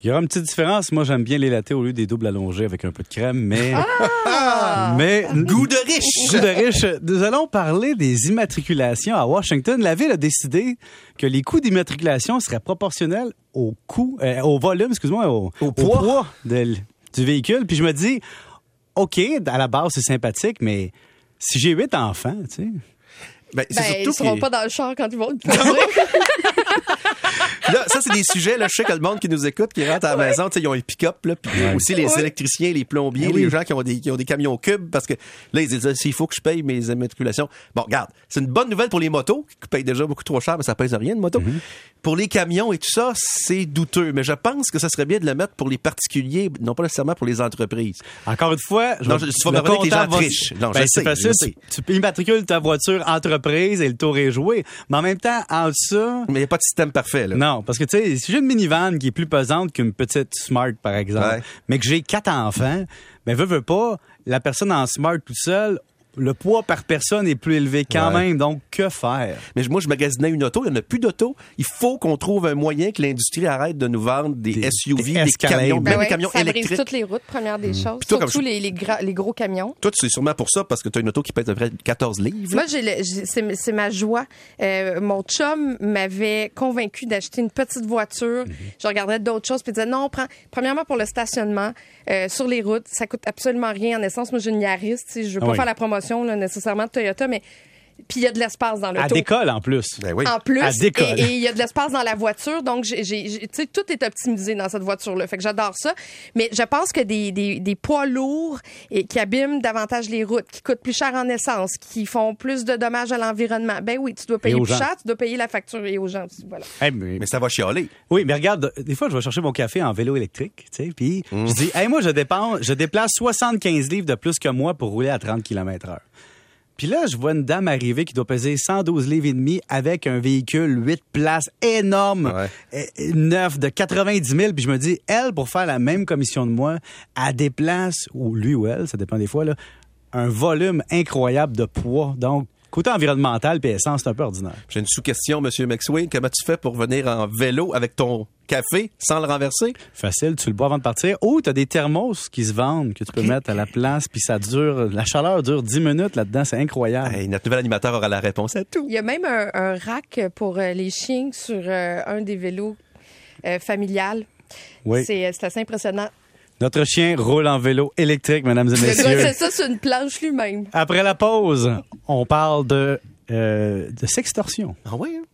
Il y aura une petite différence. Moi, j'aime bien les latés au lieu des doubles allongés avec un peu de crème, mais... Ah! mais... Goût de riche! Goût de riche. Nous allons parler des immatriculations à Washington. La ville a décidé que les coûts d'immatriculation seraient proportionnels au coût, euh, au volume, excuse-moi, au, Au poids. de- du véhicule. Puis je me dis, OK, à la base, c'est sympathique, mais si j'ai huit enfants, tu sais... Ben, Ben, ils surtout seront que- pas dans le char quand ils vont. Là, ça, c'est des sujets, là, je sais que le monde qui nous écoute, qui rentre à la maison, tu sais, ils ont un pick-up, là, puis aussi les Ouais. électriciens, les plombiers, Ah oui. les gens qui ont, des, qui ont des camions cubes, parce que là, ils disent, il faut que je paye mes immatriculations. Bon, regarde, c'est une bonne nouvelle pour les motos, qui payent déjà beaucoup trop cher, mais ça pèse rien, de moto. Mhm. Pour les camions et tout ça, c'est douteux, mais je pense que ça serait bien de le mettre pour les particuliers, non pas nécessairement pour les entreprises. Encore une fois, je Non, je- tu vas me que les gens trichent. Non, Ben, je c'est sais, facile. je sais. Tu, immatricules ta voiture entreprise et le tour est joué. Mais en même temps, en ça, Mais il n'y a pas de système parfait, là. non, parce que tu sais, si j'ai une minivan qui est plus pesante qu'une petite Smart, par exemple, Ouais. mais que j'ai quatre enfants, ben veux, veux pas, la personne en Smart toute seule, le poids par personne est plus élevé quand Ouais. même. Donc, que faire? Mais moi, je magasinais une auto, il n'y en a plus d'auto. Il faut qu'on trouve un moyen que l'industrie arrête de nous vendre des, Des- SUV, des des, camions, Ben même ouais, des camions ça électriques. toutes les routes, première des choses. Puis toi, comme Surtout je- les, les, gra- les gros camions. Toi, c'est sûrement pour ça, parce que tu as une auto qui pèse à peu près 14 livres. Moi, j'ai le- j'ai- c'est ma joie. Euh, mon chum m'avait convaincu d'acheter une petite voiture. Mhm. Je regardais d'autres choses puis il disait non, prends premièrement pour le stationnement euh, sur les routes, ça coûte absolument rien en essence. Moi, j'ai une Yaris, je veux Ah pas oui. faire la promotion là, nécessairement de Toyota, mais puis il y a de l'espace dans À l'auto. décolle en plus. Ben oui. En plus, À décolle. et il y a de l'espace dans la voiture, donc j'ai, j'ai- j'ai- tu sais, tout est optimisé dans cette voiture-là. Fait que j'adore ça. Mais je pense que des, des, des poids lourds et qui abîment davantage les routes, qui coûtent plus cher en essence, qui font plus de dommages à l'environnement, ben oui, tu dois payer plus gens. cher, tu dois payer la facture et aux gens. aussi, Voilà. Mais- Mais ça va chialer. Oui, mais regarde, des fois, je vais chercher mon café en vélo électrique, tu sais, puis Mmh. je dis, hey, moi, je dépense, je déplace 75 livres de plus que moi pour rouler à 30 km heure. Puis là, je vois une dame arriver qui doit peser 112 livres et demi avec un véhicule 8 places énorme, Ouais. neuf, de 90 000. Puis je me dis, elle, pour faire la même commission de moi, elle déplace, ou lui ou elle, ça dépend des fois, là, un volume incroyable de poids. Donc, côté environnemental puis essence, c'est un peu ordinaire. J'ai une sous-question, Monsieur McSween. Comment tu fais pour venir en vélo avec ton café sans le renverser? Facile, tu le bois avant de partir. Ou tu as des thermos qui se vendent que tu peux mettre à la place, puis ça dure, la chaleur dure 10 minutes là-dedans, c'est incroyable. Hey, notre nouvel animateur aura la réponse à tout. Il y a même un, un rack pour euh, les chiens sur euh, un des vélos euh, familiales. Oui. C'est, euh, c'est assez impressionnant. Notre chien roule en vélo électrique, mesdames et messieurs. c'est ça sur une planche lui-même. Après la pause, on parle de, euh, de sextorsion. Ah oui? hein?